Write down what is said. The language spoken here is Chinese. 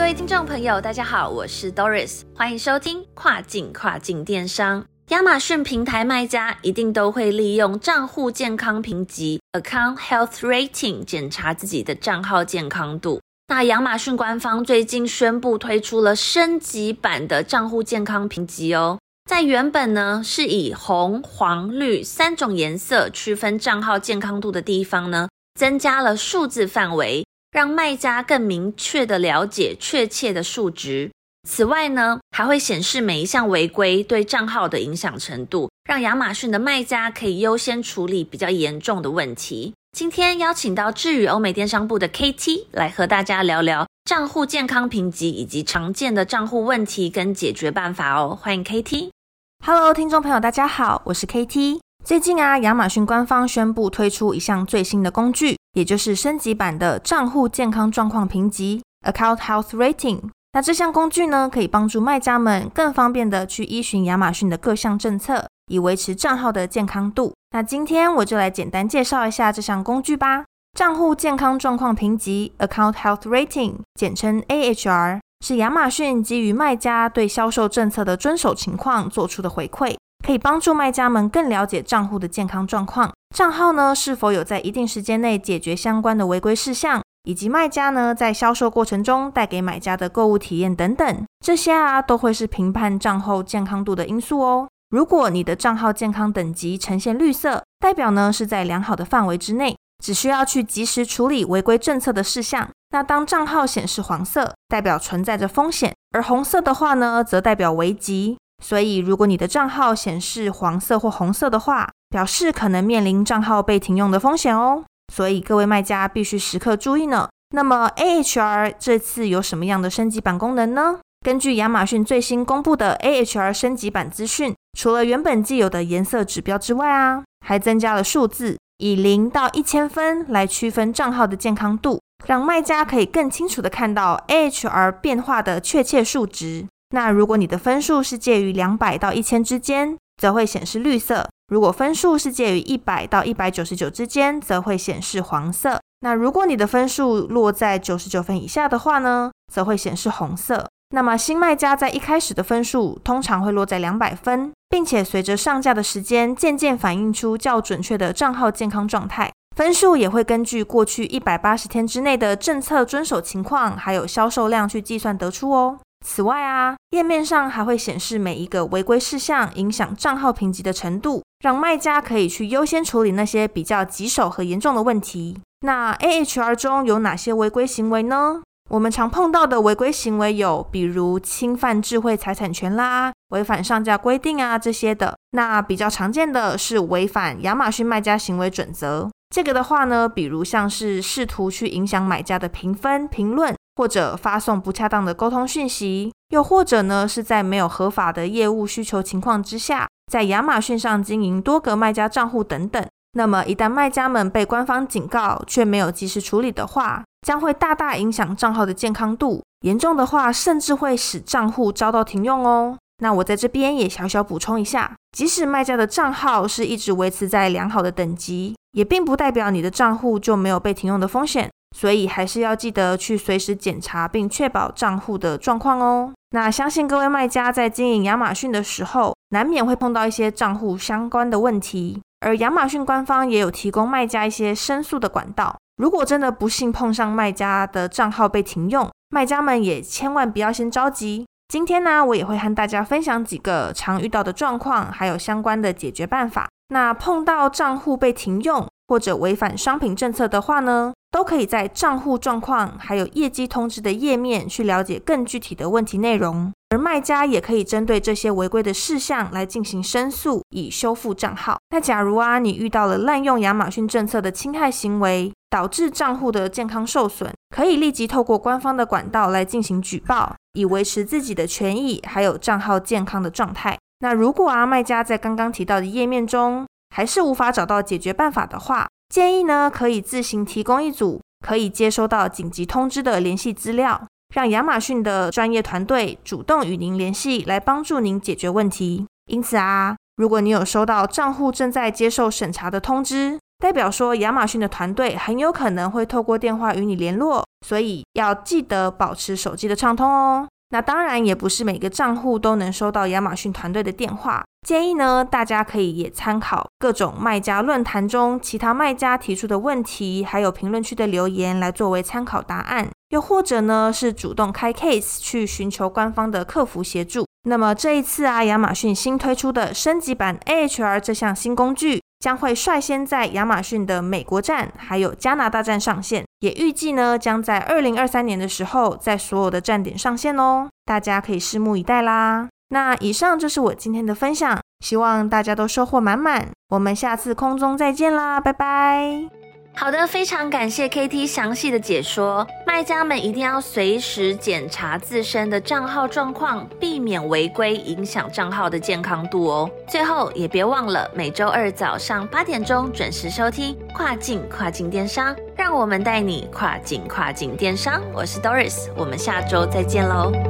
各位听众朋友，大家好，我是 Doris，欢迎收听跨境跨境电商。亚马逊平台卖家一定都会利用账户健康评级 （Account Health Rating） 检查自己的账号健康度。那亚马逊官方最近宣布推出了升级版的账户健康评级哦，在原本呢是以红、黄、绿三种颜色区分账号健康度的地方呢，增加了数字范围。让卖家更明确的了解确切的数值。此外呢，还会显示每一项违规对账号的影响程度，让亚马逊的卖家可以优先处理比较严重的问题。今天邀请到智宇欧美电商部的 KT 来和大家聊聊账户健康评级以及常见的账户问题跟解决办法哦。欢迎 KT。Hello，听众朋友，大家好，我是 KT。最近啊，亚马逊官方宣布推出一项最新的工具，也就是升级版的账户健康状况评级 （Account Health Rating）。那这项工具呢，可以帮助卖家们更方便的去依循亚马逊的各项政策，以维持账号的健康度。那今天我就来简单介绍一下这项工具吧。账户健康状况评级 （Account Health Rating） 简称 AHR，是亚马逊基于卖家对销售政策的遵守情况做出的回馈。可以帮助卖家们更了解账户的健康状况，账号呢是否有在一定时间内解决相关的违规事项，以及卖家呢在销售过程中带给买家的购物体验等等，这些啊都会是评判账号健康度的因素哦。如果你的账号健康等级呈现绿色，代表呢是在良好的范围之内，只需要去及时处理违规政策的事项。那当账号显示黄色，代表存在着风险，而红色的话呢，则代表危急。所以，如果你的账号显示黄色或红色的话，表示可能面临账号被停用的风险哦。所以，各位卖家必须时刻注意呢。那么，AHR 这次有什么样的升级版功能呢？根据亚马逊最新公布的 AHR 升级版资讯，除了原本既有的颜色指标之外啊，还增加了数字，以零到一千分来区分账号的健康度，让卖家可以更清楚的看到 AHR 变化的确切数值。那如果你的分数是介于两百到一千之间，则会显示绿色；如果分数是介于一百到一百九十九之间，则会显示黄色。那如果你的分数落在九十九分以下的话呢，则会显示红色。那么新卖家在一开始的分数通常会落在两百分，并且随着上架的时间渐渐反映出较准确的账号健康状态，分数也会根据过去一百八十天之内的政策遵守情况，还有销售量去计算得出哦。此外啊，页面上还会显示每一个违规事项影响账号评级的程度，让卖家可以去优先处理那些比较棘手和严重的问题。那 AHR 中有哪些违规行为呢？我们常碰到的违规行为有，比如侵犯智慧财产权啦、违反上架规定啊这些的。那比较常见的是违反亚马逊卖家行为准则。这个的话呢，比如像是试图去影响买家的评分、评论。或者发送不恰当的沟通讯息，又或者呢是在没有合法的业务需求情况之下，在亚马逊上经营多个卖家账户等等。那么一旦卖家们被官方警告却没有及时处理的话，将会大大影响账号的健康度，严重的话甚至会使账户遭到停用哦。那我在这边也小小补充一下，即使卖家的账号是一直维持在良好的等级，也并不代表你的账户就没有被停用的风险。所以还是要记得去随时检查，并确保账户的状况哦。那相信各位卖家在经营亚马逊的时候，难免会碰到一些账户相关的问题，而亚马逊官方也有提供卖家一些申诉的管道。如果真的不幸碰上卖家的账号被停用，卖家们也千万不要先着急。今天呢，我也会和大家分享几个常遇到的状况，还有相关的解决办法。那碰到账户被停用或者违反商品政策的话呢？都可以在账户状况还有业绩通知的页面去了解更具体的问题内容，而卖家也可以针对这些违规的事项来进行申诉，以修复账号。那假如啊你遇到了滥用亚马逊政策的侵害行为，导致账户的健康受损，可以立即透过官方的管道来进行举报，以维持自己的权益还有账号健康的状态。那如果啊，卖家在刚刚提到的页面中还是无法找到解决办法的话，建议呢可以自行提供一组可以接收到紧急通知的联系资料，让亚马逊的专业团队主动与您联系，来帮助您解决问题。因此啊，如果你有收到账户正在接受审查的通知，代表说亚马逊的团队很有可能会透过电话与你联络，所以要记得保持手机的畅通哦。那当然也不是每个账户都能收到亚马逊团队的电话，建议呢大家可以也参考各种卖家论坛中其他卖家提出的问题，还有评论区的留言来作为参考答案，又或者呢是主动开 case 去寻求官方的客服协助。那么这一次啊，亚马逊新推出的升级版 AHR 这项新工具。将会率先在亚马逊的美国站还有加拿大站上线，也预计呢将在二零二三年的时候在所有的站点上线哦，大家可以拭目以待啦。那以上就是我今天的分享，希望大家都收获满满。我们下次空中再见啦，拜拜。好的，非常感谢 KT 详细的解说。卖家们一定要随时检查自身的账号状况，避免违规影响账号的健康度哦。最后也别忘了每周二早上八点钟准时收听跨境跨境电商，让我们带你跨境跨境电商。我是 Doris，我们下周再见喽。